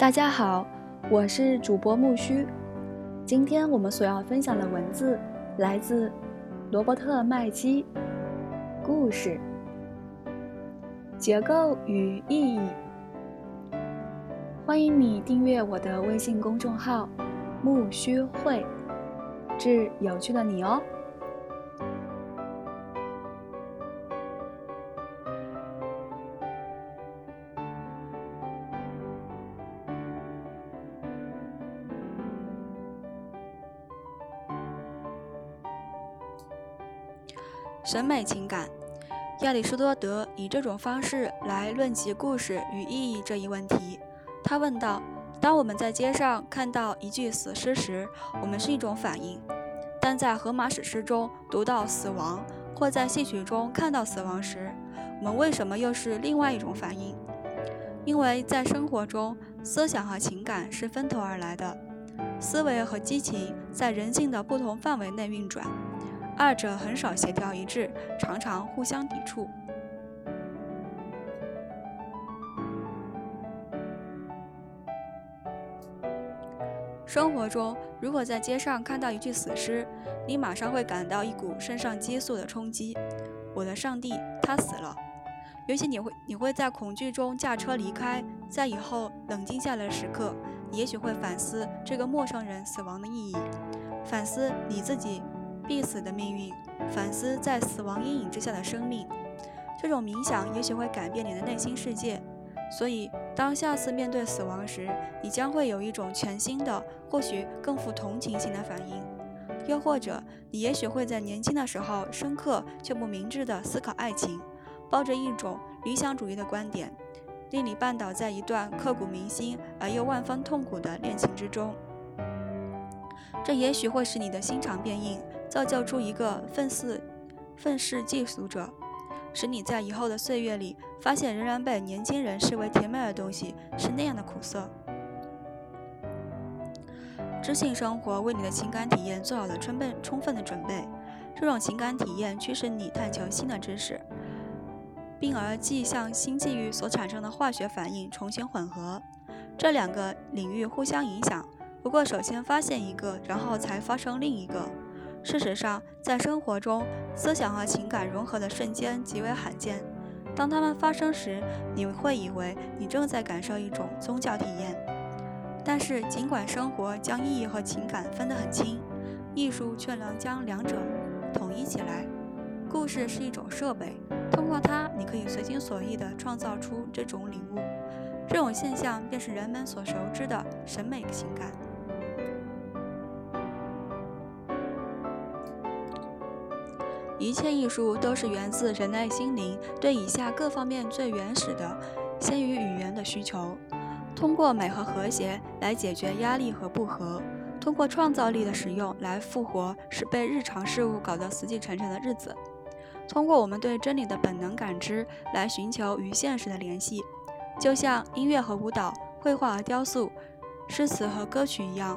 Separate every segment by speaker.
Speaker 1: 大家好，我是主播木须。今天我们所要分享的文字来自罗伯特·麦基。故事结构与意义。欢迎你订阅我的微信公众号“木须会”，致有趣的你哦。
Speaker 2: 审美情感，亚里士多德以这种方式来论及故事与意义这一问题。他问道：“当我们在街上看到一具死尸时，我们是一种反应；但在荷马史诗中读到死亡，或在戏曲中看到死亡时，我们为什么又是另外一种反应？因为在生活中，思想和情感是分头而来的，思维和激情在人性的不同范围内运转。”二者很少协调一致，常常互相抵触。生活中，如果在街上看到一具死尸，你马上会感到一股肾上激素的冲击。我的上帝，他死了！尤其你会，你会在恐惧中驾车离开，在以后冷静下来时刻，也许会反思这个陌生人死亡的意义，反思你自己。必死的命运，反思在死亡阴影之下的生命，这种冥想也许会改变你的内心世界。所以，当下次面对死亡时，你将会有一种全新的、或许更富同情心的反应。又或者，你也许会在年轻的时候深刻却不明智地思考爱情，抱着一种理想主义的观点，令你绊倒在一段刻骨铭心而又万分痛苦的恋情之中。这也许会使你的心肠变硬。造就出一个愤世愤世嫉俗者，使你在以后的岁月里发现，仍然被年轻人视为甜美的东西是那样的苦涩。知性生活为你的情感体验做好了充分充分的准备，这种情感体验驱使你探求新的知识，并而既向新际遇所产生的化学反应重新混合。这两个领域互相影响，不过首先发现一个，然后才发生另一个。事实上，在生活中，思想和情感融合的瞬间极为罕见。当它们发生时，你会以为你正在感受一种宗教体验。但是，尽管生活将意义和情感分得很清，艺术却能将两者统一起来。故事是一种设备，通过它，你可以随心所欲地创造出这种领悟。这种现象便是人们所熟知的审美情感。一切艺术都是源自人类心灵对以下各方面最原始的、先于语言的需求：通过美和和谐来解决压力和不和；通过创造力的使用来复活使被日常事物搞得死气沉沉的日子；通过我们对真理的本能感知来寻求与现实的联系。就像音乐和舞蹈、绘画和雕塑、诗词和歌曲一样，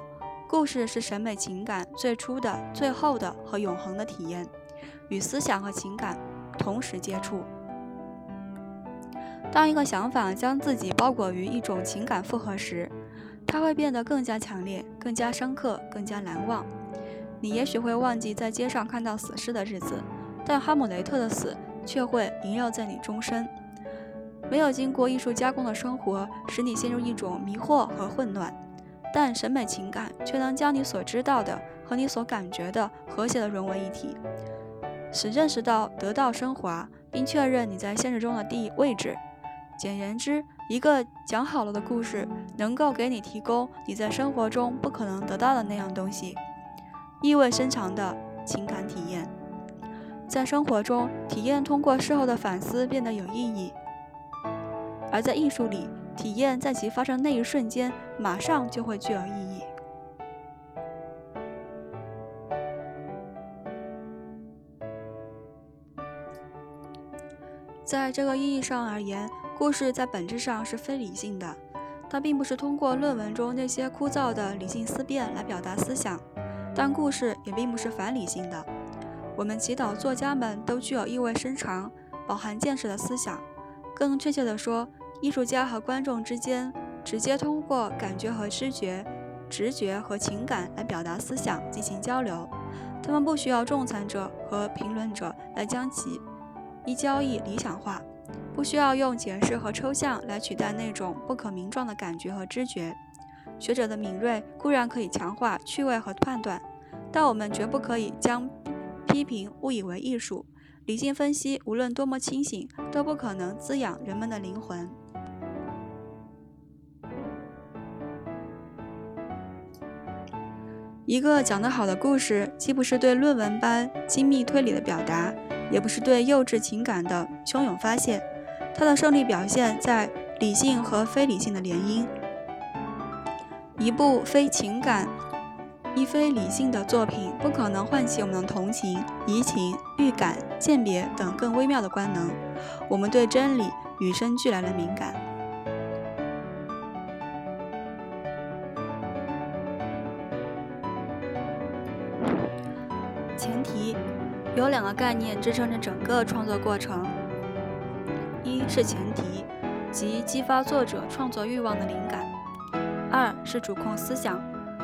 Speaker 2: 故事是审美情感最初的、最后的和永恒的体验。与思想和情感同时接触。当一个想法将自己包裹于一种情感复合时，它会变得更加强烈、更加深刻、更加难忘。你也许会忘记在街上看到死尸的日子，但哈姆雷特的死却会萦绕在你终身。没有经过艺术加工的生活使你陷入一种迷惑和混乱，但审美情感却能将你所知道的和你所感觉的和谐地融为一体。使认识到得到升华，并确认你在现实中的地位置。简言之，一个讲好了的故事能够给你提供你在生活中不可能得到的那样东西——意味深长的情感体验。在生活中，体验通过事后的反思变得有意义；而在艺术里，体验在其发生那一瞬间马上就会具有意义。在这个意义上而言，故事在本质上是非理性的。它并不是通过论文中那些枯燥的理性思辨来表达思想，但故事也并不是反理性的。我们祈祷作家们都具有意味深长、饱含见识的思想。更确切地说，艺术家和观众之间直接通过感觉和知觉、直觉和情感来表达思想进行交流。他们不需要仲裁者和评论者来将其一交易理想化，不需要用解释和抽象来取代那种不可名状的感觉和知觉。学者的敏锐固然可以强化趣味和判断，但我们绝不可以将批评误以为艺术。理性分析无论多么清醒，都不可能滋养人们的灵魂。一个讲得好的故事，既不是对论文般精密推理的表达，也不是对幼稚情感的汹涌发泄。它的胜利表现在理性和非理性的联姻。一部非情感、亦非理性的作品，不可能唤起我们的同情、移情、预感、鉴别等更微妙的官能。我们对真理与生俱来的敏感。前提有两个概念支撑着整个创作过程：一是前提，即激发作者创作欲望的灵感；二是主控思想，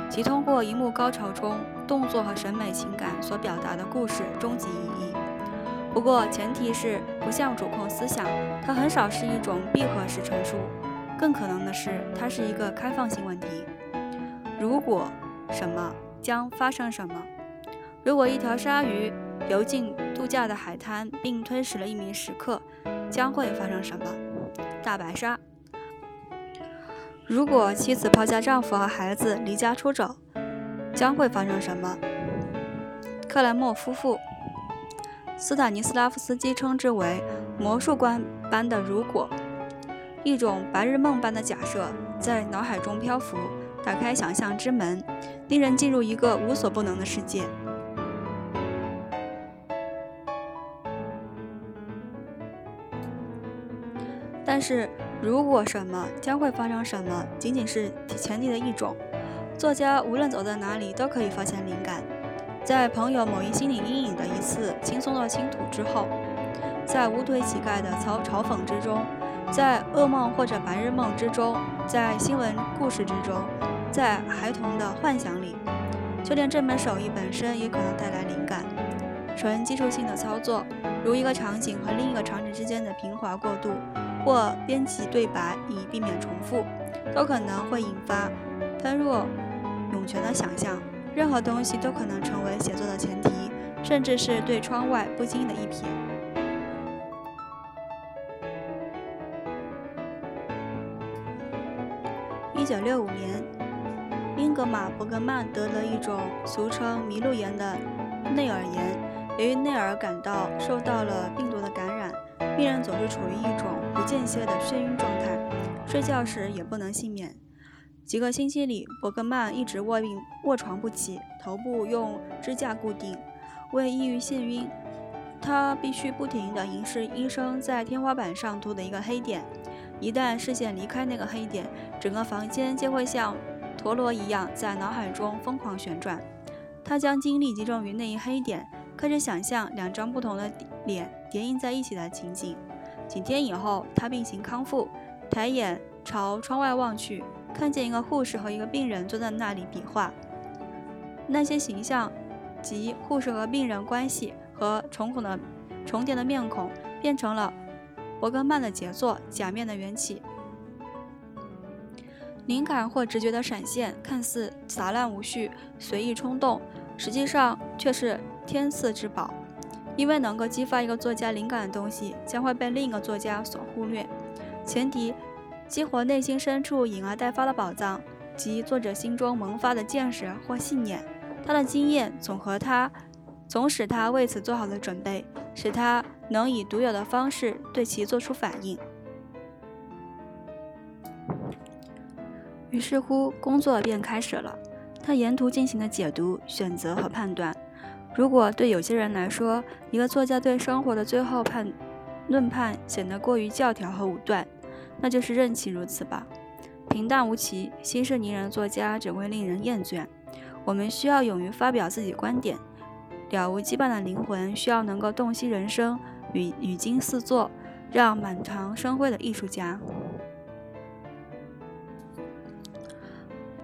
Speaker 2: 即通过一幕高潮中动作和审美情感所表达的故事终极意义。不过，前提是不像主控思想，它很少是一种闭合式陈述，更可能的是，它是一个开放性问题：如果什么将发生什么。如果一条鲨鱼游进度假的海滩，并吞噬了一名食客，将会发生什么？大白鲨。如果妻子抛下丈夫和孩子离家出走，将会发生什么？克莱默夫妇。斯坦尼斯拉夫斯基称之为魔术观般的“如果”，一种白日梦般的假设，在脑海中漂浮，打开想象之门，令人进入一个无所不能的世界。但是，如果什么将会发生什么，仅仅是前提的一种。作家无论走到哪里，都可以发现灵感。在朋友某一心理阴影的一次轻松的倾吐之后，在无腿乞丐的嘲嘲讽之中，在噩梦或者白日梦之中，在新闻故事之中，在孩童的幻想里，就连这门手艺本身也可能带来灵感。纯技术性的操作，如一个场景和另一个场景之间的平滑过渡。或编辑对白以避免重复，都可能会引发喷若涌泉的想象。任何东西都可能成为写作的前提，甚至是对窗外不经意的一瞥。一九六五年，英格玛·伯格曼得了一种俗称“麋鹿炎”的内耳炎，由于内耳感到受到了病毒的感染。病人总是处于一种不间歇的眩晕状态，睡觉时也不能幸免。几个星期里，伯格曼一直卧病卧床不起，头部用支架固定。为抑郁眩晕，他必须不停地凝视医生在天花板上涂的一个黑点。一旦视线离开那个黑点，整个房间就会像陀螺一样在脑海中疯狂旋转。他将精力集中于那一黑点。开始想象两张不同的脸叠印在一起的情景。几天以后，他病情康复，抬眼朝窗外望去，看见一个护士和一个病人坐在那里比划。那些形象，及护士和病人关系和重孔的重叠的面孔，变成了伯格曼的杰作《假面的缘起》。灵感或直觉的闪现，看似杂乱无序、随意冲动，实际上却是。天赐之宝，因为能够激发一个作家灵感的东西，将会被另一个作家所忽略。前提，激活内心深处隐而待发的宝藏，即作者心中萌发的见识或信念。他的经验总和他，总使他为此做好了准备，使他能以独有的方式对其做出反应。于是乎，工作便开始了。他沿途进行的解读、选择和判断。如果对有些人来说，一个作家对生活的最后判论判显得过于教条和武断，那就是任其如此吧。平淡无奇、心事宁人的作家只会令人厌倦。我们需要勇于发表自己观点，了无羁绊的灵魂需要能够洞悉人生，语语惊四座，让满堂生辉的艺术家。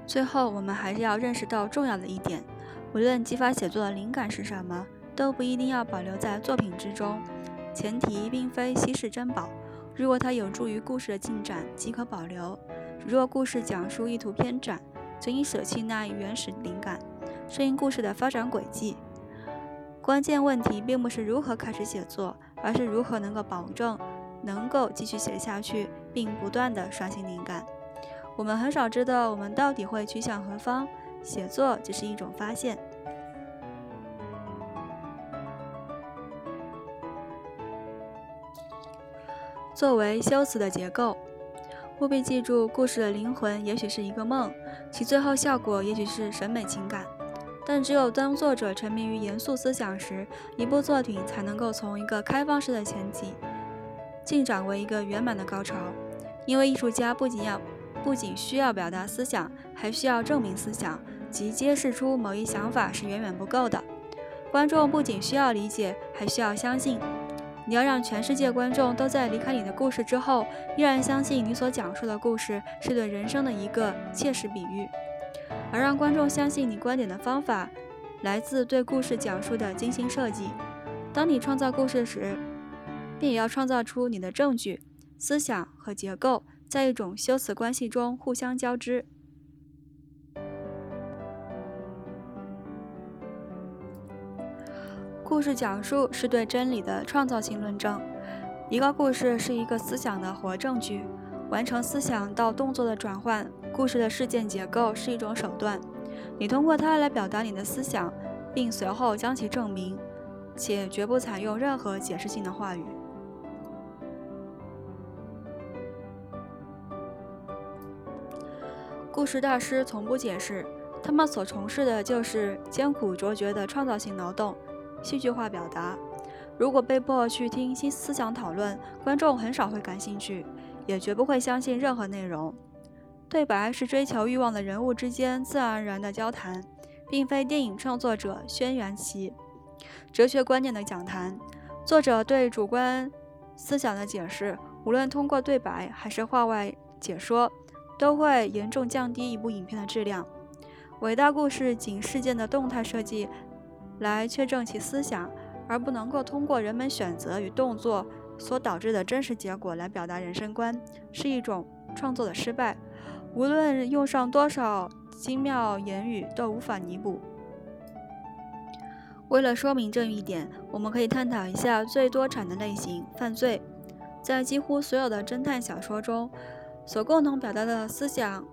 Speaker 2: 最后，我们还是要认识到重要的一点：无论激发写作的灵感是什么，都不一定要保留在作品之中。前提并非稀世珍宝。如果它有助于故事的进展，即可保留；若故事讲述意图偏展，则应舍弃那原始灵感，顺应故事的发展轨迹。关键问题并不是如何开始写作，而是如何能够保证能够继续写下去，并不断的刷新灵感。我们很少知道我们到底会去向何方，写作只是一种发现。作为修辞的结构，务必记住，故事的灵魂也许是一个梦，其最后效果也许是审美情感。但只有当作者沉迷于严肃思想时，一部作品才能够从一个开放式的前景进展为一个圆满的高潮。因为艺术家不仅要不仅需要表达思想，还需要证明思想，即揭示出某一想法是远远不够的。观众不仅需要理解，还需要相信。你要让全世界观众都在离开你的故事之后，依然相信你所讲述的故事是对人生的一个切实比喻。而让观众相信你观点的方法，来自对故事讲述的精心设计。当你创造故事时，便也要创造出你的证据、思想和结构在一种修辞关系中互相交织。故事讲述是对真理的创造性论证。一个故事是一个思想的活证据，完成思想到动作的转换。故事的事件结构是一种手段，你通过它来表达你的思想，并随后将其证明，且绝不采用任何解释性的话语。故事大师从不解释，他们所从事的就是艰苦卓绝的创造性劳动。戏剧化表达。如果被迫去听新思想讨论，观众很少会感兴趣，也绝不会相信任何内容。对白是追求欲望的人物之间自然而然的交谈，并非电影创作者宣扬其哲学观念的讲坛。作者对主观思想的解释，无论通过对白还是话外解说，都会严重降低一部影片的质量。伟大故事仅事件的动态设计。来确证其思想，而不能够通过人们选择与动作所导致的真实结果来表达人生观，是一种创作的失败。无论用上多少精妙言语，都无法弥补。为了说明这一点，我们可以探讨一下最多产的类型——犯罪。在几乎所有的侦探小说中，所共同表达的思想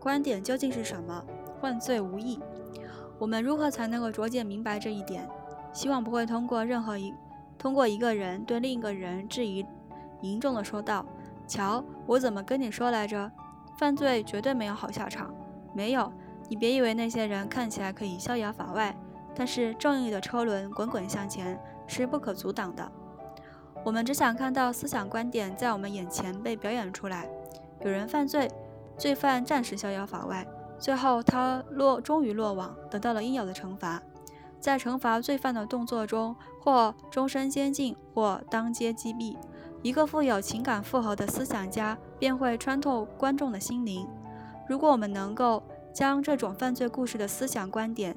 Speaker 2: 观点究竟是什么？犯罪无益。我们如何才能够逐渐明白这一点？希望不会通过任何一通过一个人对另一个人质疑，凝重的说道：“瞧，我怎么跟你说来着？犯罪绝对没有好下场。没有，你别以为那些人看起来可以逍遥法外，但是正义的车轮滚滚向前是不可阻挡的。我们只想看到思想观点在我们眼前被表演出来。有人犯罪，罪犯暂时逍遥法外。”最后，他落终于落网，得到了应有的惩罚。在惩罚罪犯的动作中，或终身监禁，或当街击毙。一个富有情感负荷的思想家便会穿透观众的心灵。如果我们能够将这种犯罪故事的思想观点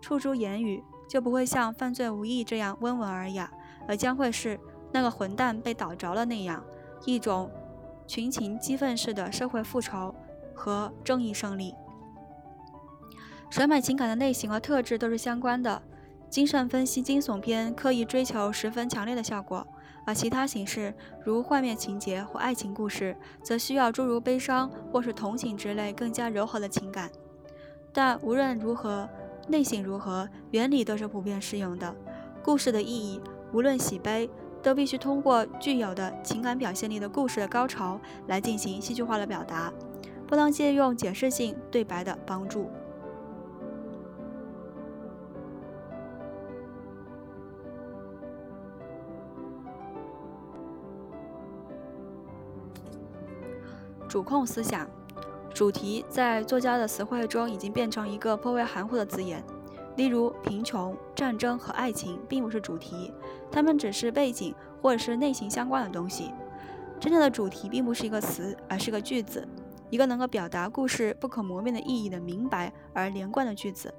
Speaker 2: 触诸言语，就不会像《犯罪无益》这样温文尔雅，而将会是那个混蛋被逮着了那样一种群情激愤式的社会复仇。和正义胜利，审美情感的类型和特质都是相关的。精神分析惊悚片刻意追求十分强烈的效果，而其他形式如幻灭情节或爱情故事，则需要诸如悲伤或是同情之类更加柔和的情感。但无论如何，类型如何，原理都是普遍适用的。故事的意义，无论喜悲，都必须通过具有的情感表现力的故事的高潮来进行戏剧化的表达。不能借用解释性对白的帮助。主控思想，主题在作家的词汇中已经变成一个颇为含糊的字眼。例如，贫穷、战争和爱情并不是主题，它们只是背景或者是内心相关的东西。真正的主题并不是一个词，而是个句子。一个能够表达故事不可磨灭的意义的明白而连贯的句子。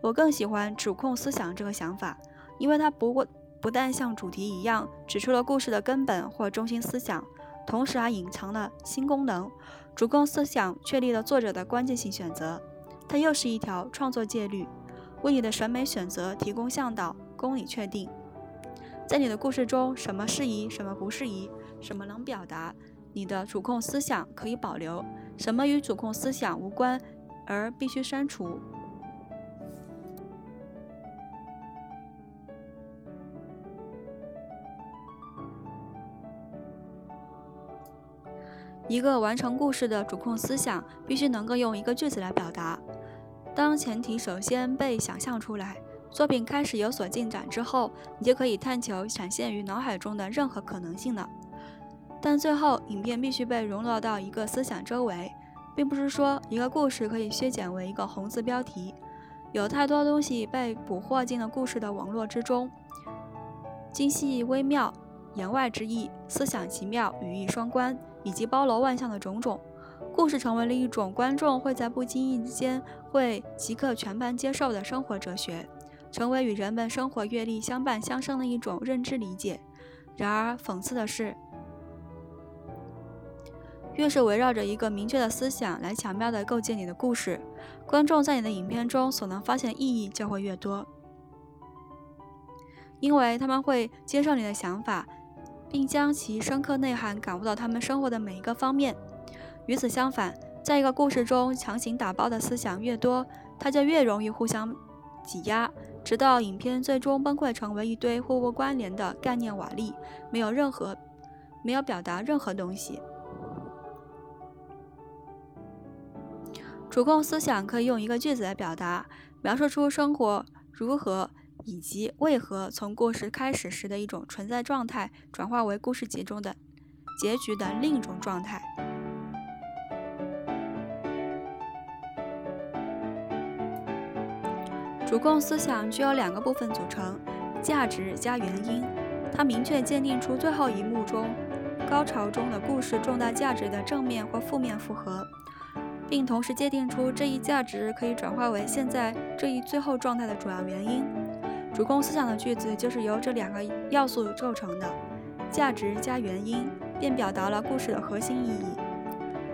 Speaker 2: 我更喜欢主控思想这个想法，因为它不过不但像主题一样指出了故事的根本或中心思想，同时还隐藏了新功能。主控思想确立了作者的关键性选择，它又是一条创作戒律，为你的审美选择提供向导，供你确定。在你的故事中，什么适宜，什么不适宜，什么能表达，你的主控思想可以保留，什么与主控思想无关而必须删除。一个完成故事的主控思想，必须能够用一个句子来表达。当前提首先被想象出来。作品开始有所进展之后，你就可以探求闪现于脑海中的任何可能性了。但最后，影片必须被融入到一个思想周围，并不是说一个故事可以削减为一个红字标题。有太多东西被捕获进了故事的网络之中，精细微妙、言外之意、思想奇妙、语义双关，以及包罗万象的种种。故事成为了一种观众会在不经意间会即刻全盘接受的生活哲学。成为与人们生活阅历相伴相生的一种认知理解。然而，讽刺的是，越是围绕着一个明确的思想来巧妙地构建你的故事，观众在你的影片中所能发现的意义就会越多，因为他们会接受你的想法，并将其深刻内涵感悟到他们生活的每一个方面。与此相反，在一个故事中强行打包的思想越多，它就越容易互相挤压。直到影片最终崩溃，成为一堆互不关联的概念瓦砾，没有任何，没有表达任何东西。主控思想可以用一个句子来表达，描述出生活如何以及为何从故事开始时的一种存在状态，转化为故事集中的结局的另一种状态。主控思想具有两个部分组成：价值加原因。它明确鉴定出最后一幕中高潮中的故事重大价值的正面或负面复合，并同时界定出这一价值可以转化为现在这一最后状态的主要原因。主控思想的句子就是由这两个要素构成的：价值加原因，便表达了故事的核心意义。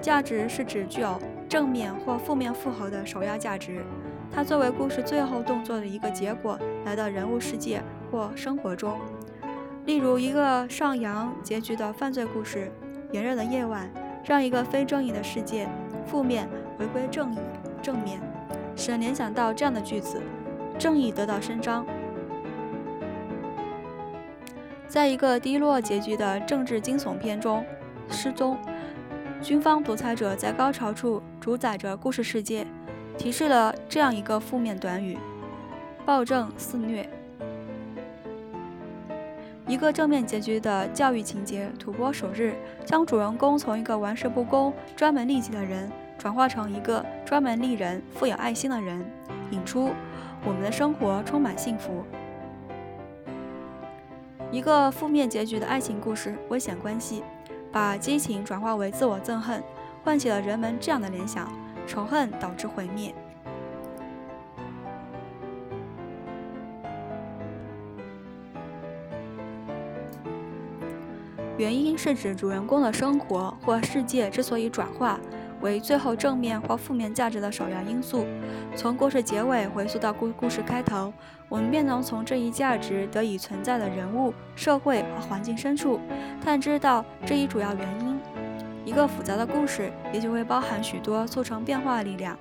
Speaker 2: 价值是指具有正面或负面复合的首要价值。它作为故事最后动作的一个结果，来到人物世界或生活中。例如，一个上扬结局的犯罪故事，《炎热的夜晚》，让一个非正义的世界负面回归正义正面，使人联想到这样的句子：正义得到伸张。在一个低落结局的政治惊悚片中，《失踪》，军方独裁者在高潮处主宰着故事世界。提示了这样一个负面短语：暴政肆虐。一个正面结局的教育情节，《吐蕃首日》将主人公从一个玩世不恭、专门利己的人，转化成一个专门利人、富有爱心的人，引出我们的生活充满幸福。一个负面结局的爱情故事，《危险关系》，把激情转化为自我憎恨，唤起了人们这样的联想。仇恨导致毁灭。原因是指主人公的生活或世界之所以转化为最后正面或负面价值的首要因素。从故事结尾回溯到故故事开头，我们便能从这一价值得以存在的人物、社会和环境深处探知到这一主要原因。一个复杂的故事也许会包含许多促成变化的力量，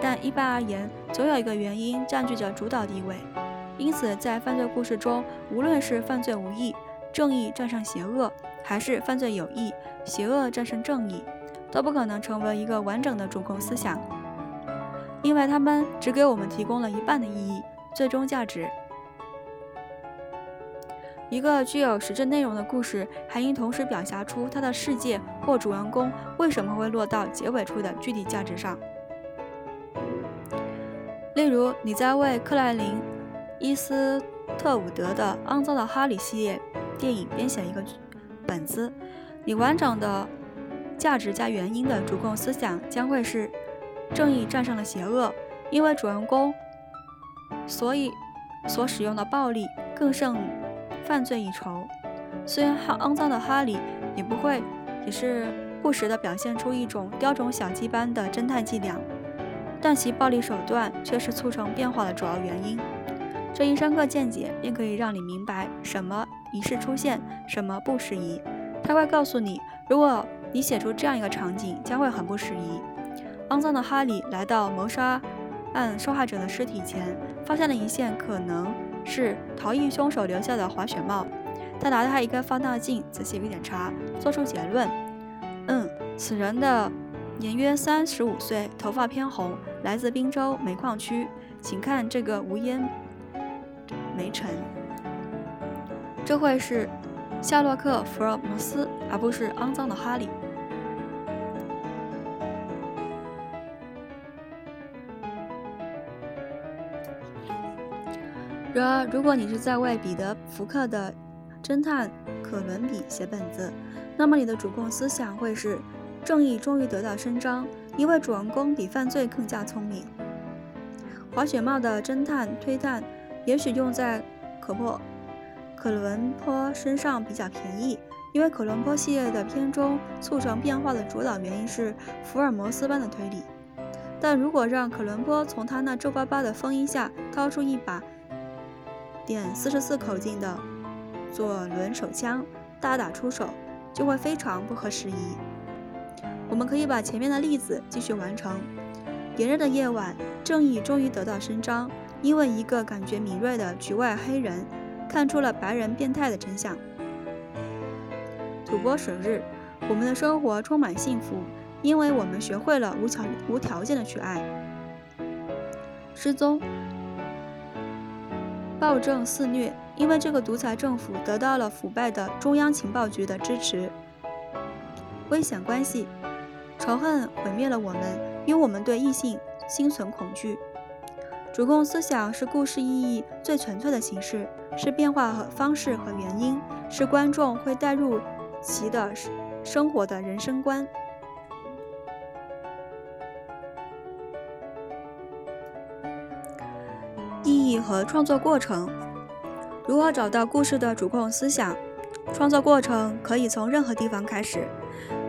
Speaker 2: 但一般而言，总有一个原因占据着主导地位。因此，在犯罪故事中，无论是犯罪无益，正义战胜邪恶，还是犯罪有益，邪恶战胜正义，都不可能成为一个完整的主控思想，因为他们只给我们提供了一半的意义、最终价值。一个具有实质内容的故事，还应同时表达出它的世界或主人公为什么会落到结尾处的具体价值上。例如，你在为克莱林·伊斯特伍德的《肮脏的哈利》系列电影编写一个本子，你完整的价值加原因的主控思想将会是正义战胜了邪恶，因为主人公所以所使用的暴力更胜犯罪一筹。虽然肮脏的哈里也不会，也是不时地表现出一种雕虫小技般的侦探伎俩，但其暴力手段却是促成变化的主要原因。这一深刻见解便可以让你明白什么仪式出现，什么不适宜。他会告诉你，如果你写出这样一个场景，将会很不适宜。肮脏的哈里来到谋杀案受害者的尸体前，发现了一件可能是逃逸凶手留下的滑雪帽。他拿他一个放大镜仔细检查，做出结论：嗯，此人的年约三十五岁，头发偏红，来自宾州煤矿区。请看这个无烟梅尘，这会是。夏洛克·福尔摩斯，而不是肮脏的哈利。然而，如果你是在为彼得·福克的侦探可伦比写本子，那么你的主控思想会是：正义终于得到伸张，因为主人公比犯罪更加聪明。滑雪帽的侦探推断，也许用在可破。可伦坡身上比较便宜，因为可伦坡系列的片中促成变化的主导原因是福尔摩斯般的推理。但如果让可伦坡从他那皱巴巴的风衣下掏出一把点四十四口径的左轮手枪，大打出手，就会非常不合时宜。我们可以把前面的例子继续完成。炎热的夜晚，正义终于得到伸张，因为一个感觉敏锐的局外黑人。看出了白人变态的真相。土拨鼠日，我们的生活充满幸福，因为我们学会了无条无条件的去爱。失踪，暴政肆虐，因为这个独裁政府得到了腐败的中央情报局的支持。危险关系，仇恨毁灭了我们，因为我们对异性心存恐惧。主控思想是故事意义最纯粹的形式，是变化和方式和原因，是观众会带入其的生活的人生观。意义和创作过程，如何找到故事的主控思想？创作过程可以从任何地方开始，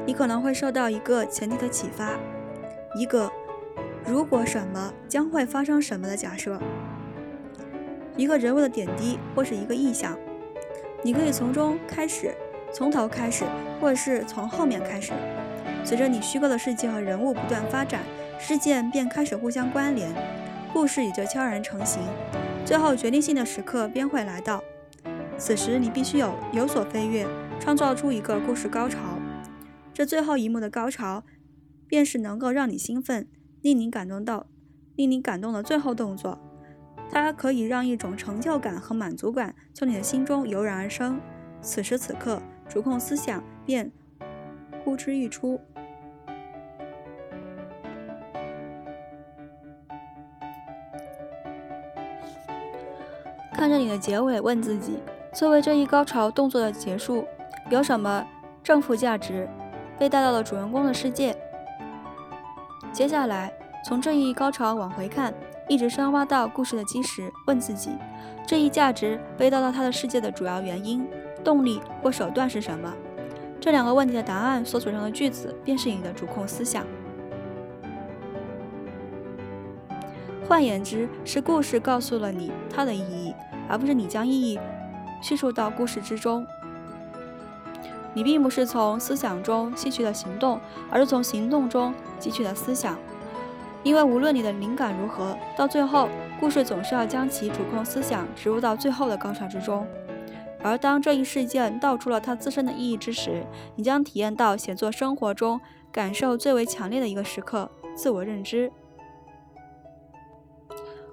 Speaker 2: 你可能会受到一个前提的启发，一个。如果什么将会发生什么的假设，一个人物的点滴或是一个意象，你可以从中开始，从头开始，或者是从后面开始。随着你虚构的世界和人物不断发展，事件便开始互相关联，故事也就悄然成型。最后决定性的时刻便会来到，此时你必须有有所飞跃，创造出一个故事高潮。这最后一幕的高潮，便是能够让你兴奋。令你感动到，令你感动的最后动作，它可以让一种成就感和满足感从你的心中油然而生。此时此刻，主控思想便呼之欲出。看着你的结尾，问自己：作为这一高潮动作的结束，有什么正负价值被带到了主人公的世界？接下来，从这一高潮往回看，一直深挖到故事的基石，问自己：这一价值被带到他的世界的主要原因、动力或手段是什么？这两个问题的答案所组成的句子，便是你的主控思想。换言之，是故事告诉了你它的意义，而不是你将意义叙述到故事之中。你并不是从思想中吸取的行动，而是从行动中汲取的思想。因为无论你的灵感如何，到最后，故事总是要将其主控思想植入到最后的高潮之中。而当这一事件道出了它自身的意义之时，你将体验到写作生活中感受最为强烈的一个时刻——自我认知。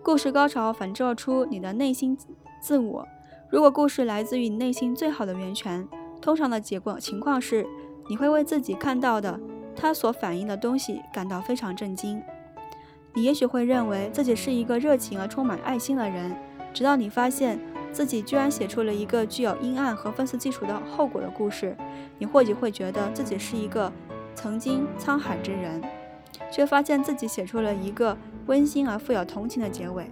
Speaker 2: 故事高潮反照出你的内心自我。如果故事来自于你内心最好的源泉，通常的结果情况是，你会为自己看到的它所反映的东西感到非常震惊。你也许会认为自己是一个热情而充满爱心的人，直到你发现自己居然写出了一个具有阴暗和讽刺基础的后果的故事。你或许会觉得自己是一个曾经沧海之人，却发现自己写出了一个温馨而富有同情的结尾。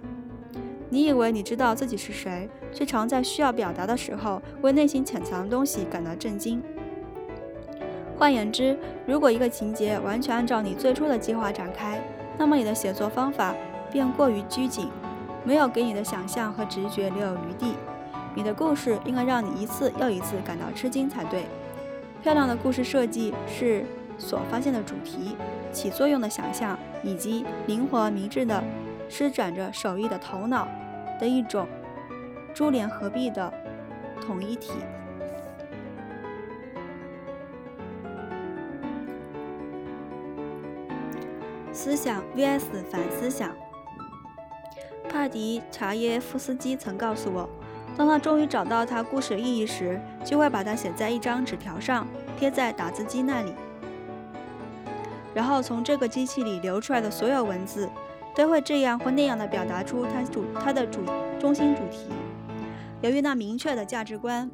Speaker 2: 你以为你知道自己是谁，却常在需要表达的时候为内心潜藏的东西感到震惊。换言之，如果一个情节完全按照你最初的计划展开，那么你的写作方法便过于拘谨，没有给你的想象和直觉留有余地。你的故事应该让你一次又一次感到吃惊才对。漂亮的故事设计是所发现的主题、起作用的想象以及灵活明智的施展着手艺的头脑的一种珠联合璧的统一体。思想 vs 反思想。帕迪查耶夫斯基曾告诉我，当他终于找到他故事意义时，就会把它写在一张纸条上，贴在打字机那里，然后从这个机器里流出来的所有文字，都会这样或那样的表达出他主他的主中心主题。由于那明确的价值观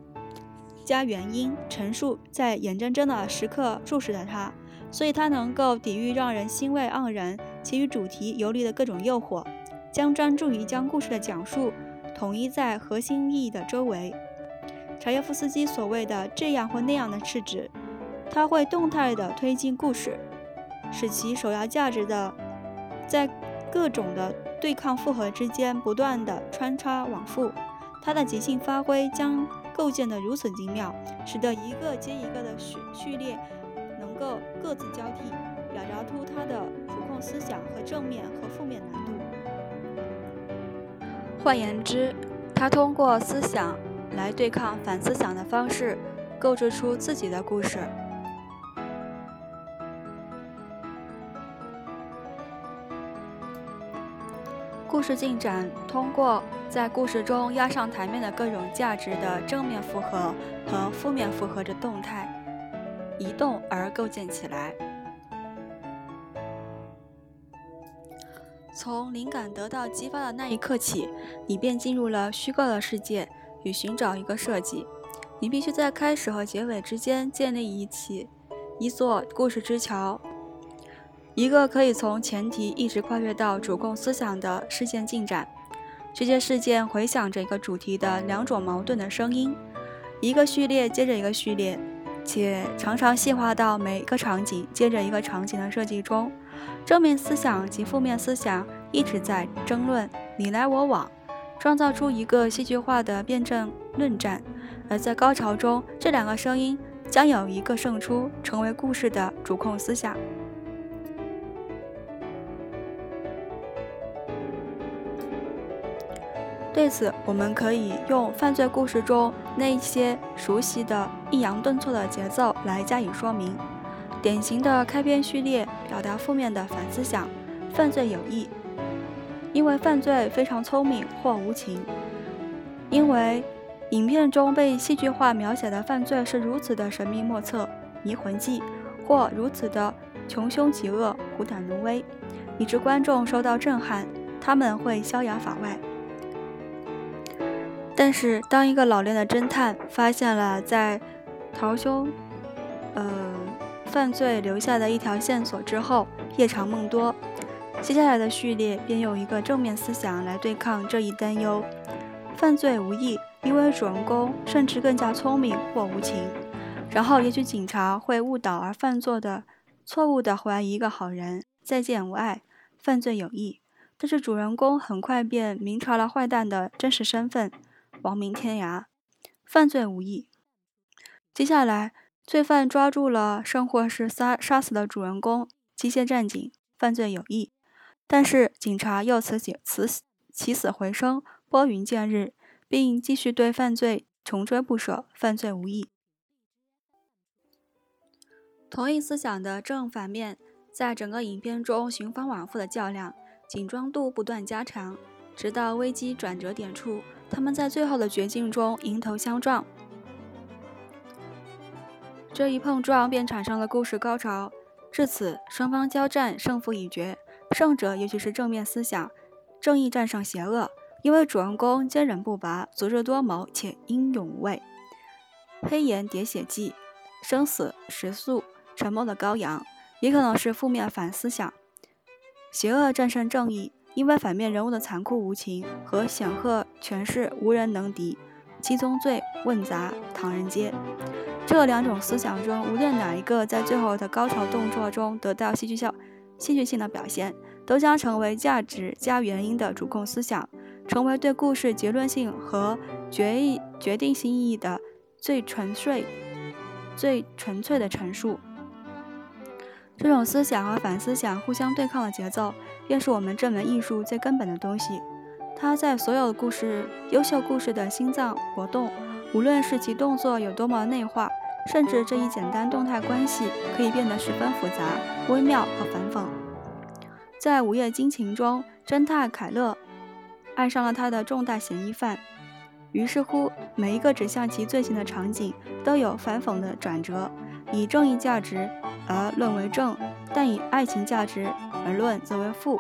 Speaker 2: 加原因陈述在眼睁睁的时刻注视着他。所以，他能够抵御让人欣慰盎然且与主题游离的各种诱惑，将专注于将故事的讲述统一在核心意义的周围。柴耶夫斯基所谓的这样或那样的是指，他会动态地推进故事，使其首要价值的在各种的对抗复合之间不断地穿插往复。他的即兴发挥将构建得如此精妙，使得一个接一个的序序列。能够各自交替，表达出他的主控思想和正面和负面难度。换言之，他通过思想来对抗反思想的方式，构筑出自己的故事。故事进展通过在故事中压上台面的各种价值的正面复合和负面复合的动态。移动而构建起来。从灵感得到激发的那一刻起，你便进入了虚构的世界，与寻找一个设计。你必须在开始和结尾之间建立一起一座故事之桥，一个可以从前提一直跨越到主控思想的事件进展。这些事件回响着一个主题的两种矛盾的声音，一个序列接着一个序列。且常常细化到每一个场景接着一个场景的设计中，正面思想及负面思想一直在争论你来我往，创造出一个戏剧化的辩证论战。而在高潮中，这两个声音将有一个胜出，成为故事的主控思想。对此，我们可以用犯罪故事中那些熟悉的抑扬顿挫的节奏来加以说明。典型的开篇序列表达负面的反思想：犯罪有益，因为犯罪非常聪明或无情。因为影片中被戏剧化描写的犯罪是如此的神秘莫测、迷魂计，或如此的穷凶极恶、虎胆龙威，以致观众受到震撼，他们会逍遥法外。但是，当一个老练的侦探发现了在逃凶，呃，犯罪留下的一条线索之后，夜长梦多。接下来的序列便用一个正面思想来对抗这一担忧：犯罪无益，因为主人公甚至更加聪明或无情。然后，也许警察会误导而犯错的错误地怀疑一个好人，再见无碍，犯罪有益。但是主人公很快便明察了坏蛋的真实身份。亡命天涯，犯罪无益。接下来，罪犯抓住了甚或是杀杀死的主人公机械战警，犯罪有益。但是警察又此起此起死回生，拨云见日，并继续对犯罪穷追不舍，犯罪无益。同一思想的正反面，在整个影片中循环往复的较量，紧张度不断加强，直到危机转折点处。他们在最后的绝境中迎头相撞，这一碰撞便产生了故事高潮。至此，双方交战，胜负已决。胜者也许是正面思想，正义战胜邪恶，因为主人公坚韧不拔，足智多谋且英勇无畏。黑岩喋血记，生死时速，沉默的羔羊，也可能是负面反思想。邪恶战胜正义，因为反面人物的残酷无情和显赫权势无人能敌。七宗罪、问答、唐人街，这两种思想中，无论哪一个在最后的高潮动作中得到戏剧效、戏剧性的表现，都将成为价值加原因的主控思想，成为对故事结论性和决议决定性意义的最纯粹。最纯粹的陈述，这种思想和反思想互相对抗的节奏，便是我们这门艺术最根本的东西。它在所有故事、优秀故事的心脏活动，无论是其动作有多么内化，甚至这一简单动态关系可以变得十分复杂、微妙和反讽。在《午夜惊情》中，侦探凯勒爱上了他的重大嫌疑犯。于是乎，每一个指向其罪行的场景都有反讽的转折，以正义价值而论为正，但以爱情价值而论则为负。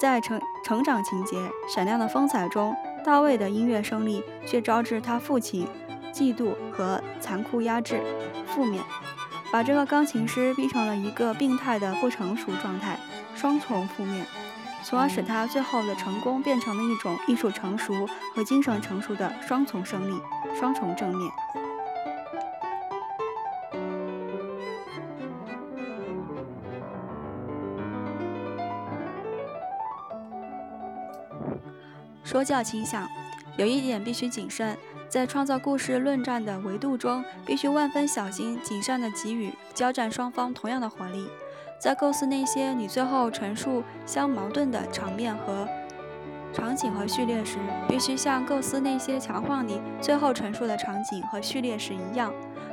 Speaker 2: 在成成长情节闪亮的风采中，大卫的音乐胜利却招致他父亲嫉妒和残酷压制，负面，把这个钢琴师逼成了一个病态的不成熟状态，双重负面。从而使他最后的成功变成了一种艺术成熟和精神成熟的双重胜利、双重正面。说教倾向，有一点必须谨慎，在创造故事论战的维度中，必须万分小心谨慎地给予交战双方同样的火力。在构思那些你最后陈述相矛盾的场面和场景和序列时，必须像构思那些强化你最后陈述的场景和序列时一样，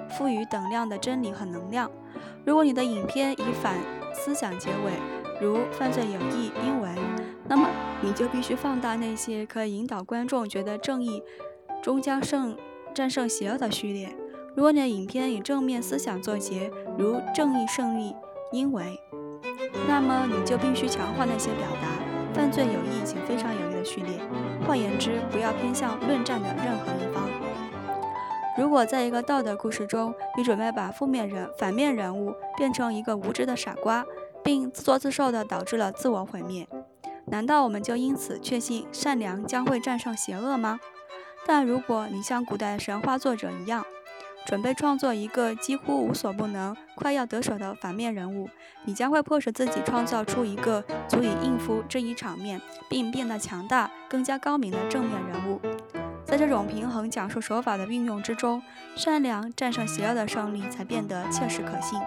Speaker 2: 赋予等量的真理和能量。如果你的影片以反思想结尾，如犯罪有益”，英文，那么你就必须放大那些可以引导观众觉得正义终将胜战胜邪恶的序列。如果你的影片以正面思想作结，如正义胜利。因为，那么你就必须强化那些表达犯罪有益且非常有益的序列。换言之，不要偏向论战的任何一方。如果在一个道德故事中，你准备把负面人、反面人物变成一个无知的傻瓜，并自作自受地导致了自我毁灭，难道我们就因此确信善良将会战胜邪恶吗？但如果你像古代神话作者一样，准备创作一个几乎无所不能、快要得手的反面人物，你将会迫使自己创造出一个足以应付这一场面并变得强大、更加高明的正面人物。在这种平衡讲述手法的运用之中，善良战胜邪恶的胜利才变得切实可信。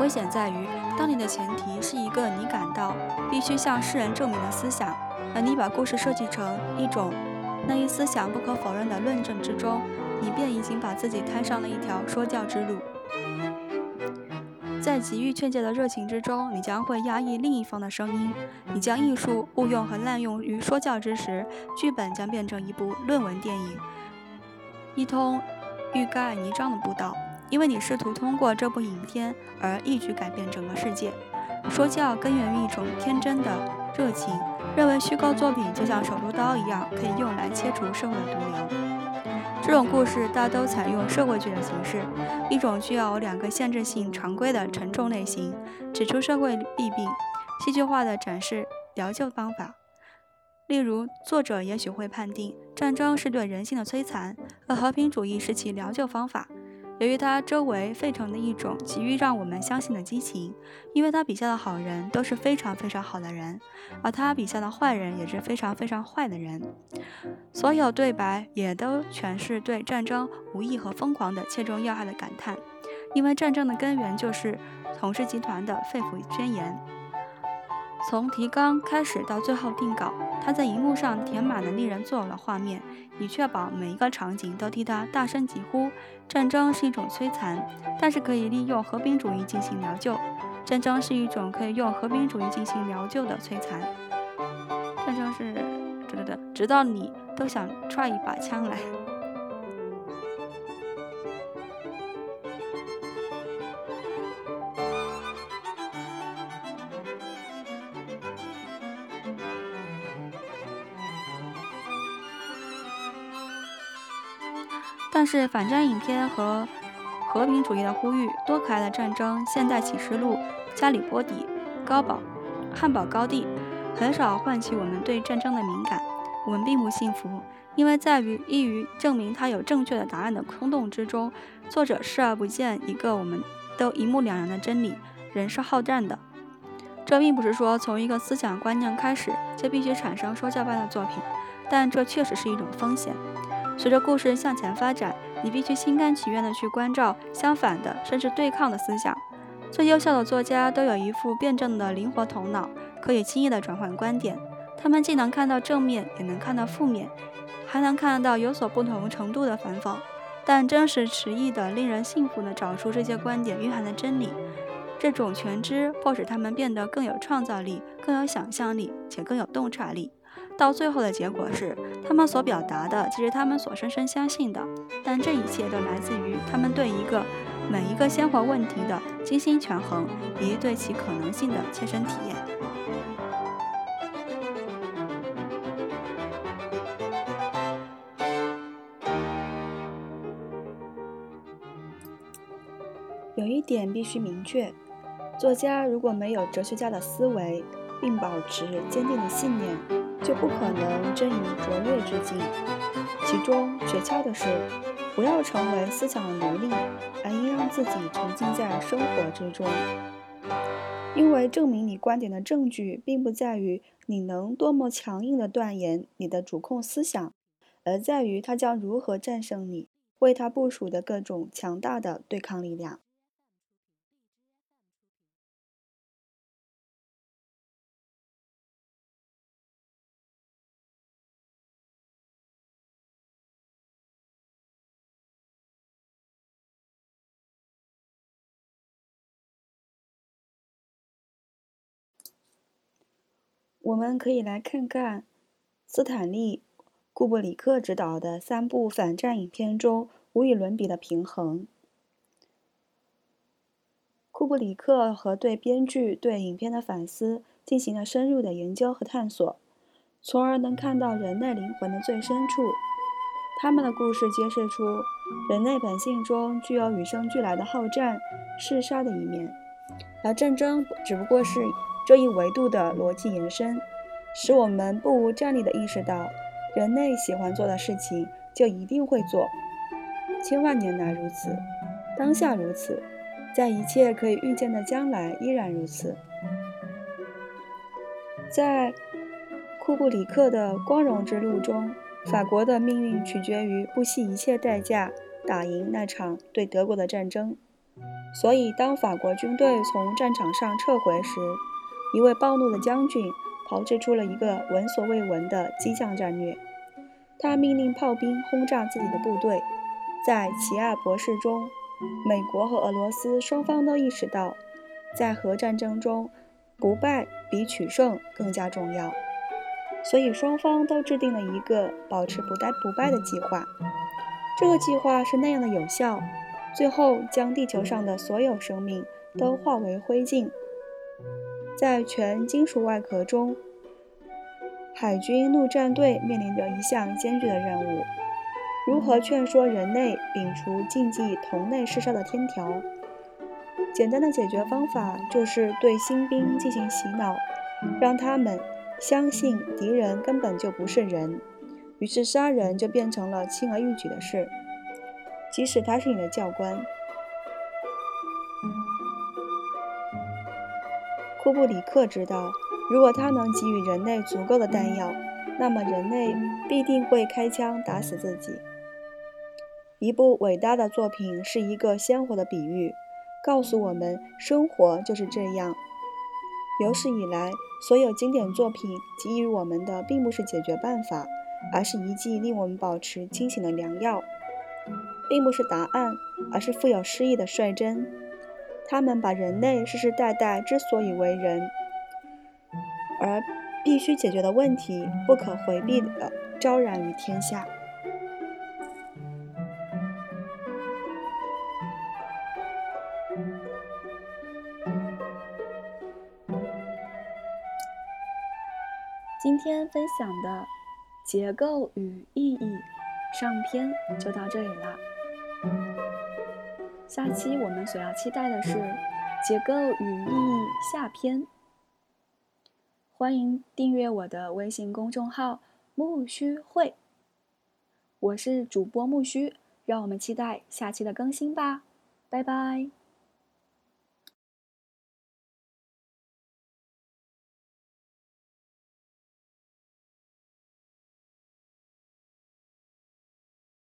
Speaker 2: 危险在于，当你的前提是一个你感到必须向世人证明的思想，而你把故事设计成一种那一思想不可否认的论证之中。你便已经把自己摊上了一条说教之路，在急于劝诫的热情之中，你将会压抑另一方的声音。你将艺术误用和滥用于说教之时，剧本将变成一部论文电影，一通欲盖弥彰的布道。因为你试图通过这部影片而一举改变整个世界。说教根源于一种天真的热情，认为虚构作品就像手术刀一样，可以用来切除社会的毒瘤。这种故事大都采用社会剧的形式，一种具有两个限制性常规的沉重类型，指出社会弊病，戏剧化的展示疗救方法。例如，作者也许会判定战争是对人性的摧残，而和平主义是其疗救方法。由于他周围沸腾的一种急于让我们相信的激情，因为他笔下的好人都是非常非常好的人，而他笔下的坏人也是非常非常坏的人。所有对白也都全是对战争无意和疯狂的切中要害的感叹，因为战争的根源就是统治集团的肺腑宣言。从提纲开始到最后定稿，他在荧幕上填满了令人作呕的画面，以确保每一个场景都替他大声疾呼：战争是一种摧残，但是可以利用和平主义进行疗救。战争是一种可以用和平主义进行疗救的摧残。战争是，对对对直到你都想踹一把枪来。是反战影片和和平主义的呼吁、多可爱的战争、现代启示录、加里波底、高堡、汉堡高地，很少唤起我们对战争的敏感。我们并不幸福，因为在于易于证明他有正确的答案的空洞之中，作者视而不见一个我们都一目了然的真理：人是好战的。这并不是说从一个思想观念开始就必须产生说教般的作品，但这确实是一种风险。随着故事向前发展，你必须心甘情愿地去关照相反的，甚至对抗的思想。最优秀的作家都有一副辩证的灵活头脑，可以轻易地转换观点。他们既能看到正面，也能看到负面，还能看到有所不同程度的反讽。但真实迟疑的、令人信服地找出这些观点蕴含的真理。这种全知迫使他们变得更有创造力、更有想象力且更有洞察力。到最后的结果是，他们所表达的即是他们所深深相信的。但这一切都来自于他们对一个每一个鲜活问题的精心权衡，以及对其可能性的切身体验。
Speaker 1: 有一点必须明确。作家如果没有哲学家的思维，并保持坚定的信念，就不可能臻于卓越之境。其中诀窍的是，不要成为思想的奴隶，而应让自己沉浸在生活之中。因为证明你观点的证据，并不在于你能多么强硬地断言你的主控思想，而在于他将如何战胜你为他部署的各种强大的对抗力量。我们可以来看看斯坦利·库布里克执导的三部反战影片中无与伦比的平衡。库布里克和对编剧对影片的反思进行了深入的研究和探索，从而能看到人类灵魂的最深处。他们的故事揭示出人类本性中具有与生俱来的好战、嗜杀的一面，而战争只不过是。这一维度的逻辑延伸，使我们不无站立地意识到，人类喜欢做的事情就一定会做，千万年来如此，当下如此，在一切可以预见的将来依然如此。在库布里克的《光荣之路》中，法国的命运取决于不惜一切代价打赢那场对德国的战争，所以当法国军队从战场上撤回时，一位暴怒的将军炮制出了一个闻所未闻的激将战略，他命令炮兵轰炸自己的部队。在奇亚博士中，美国和俄罗斯双方都意识到，在核战争中，不败比取胜更加重要，所以双方都制定了一个保持不败不败的计划。这个计划是那样的有效，最后将地球上的所有生命都化为灰烬。在全金属外壳中，海军陆战队面临着一项艰巨的任务：如何劝说人类摒除禁忌同类嗜杀的天条？简单的解决方法就是对新兵进行洗脑，让他们相信敌人根本就不是人，于是杀人就变成了轻而易举的事，即使他是你的教官。库布里克知道，如果他能给予人类足够的弹药，那么人类必定会开枪打死自己。一部伟大的作品是一个鲜活的比喻，告诉我们生活就是这样。有史以来，所有经典作品给予我们的并不是解决办法，而是一剂令我们保持清醒的良药；并不是答案，而是富有诗意的率真。他们把人类世世代代之所以为人，而必须解决的问题，不可回避的昭然于天下。今天分享的结构与意义上篇就到这里了。下期我们所要期待的是结构与意义下篇。欢迎订阅我的微信公众号“木须会”，我是主播木须，让我们期待下期的更新吧，拜拜。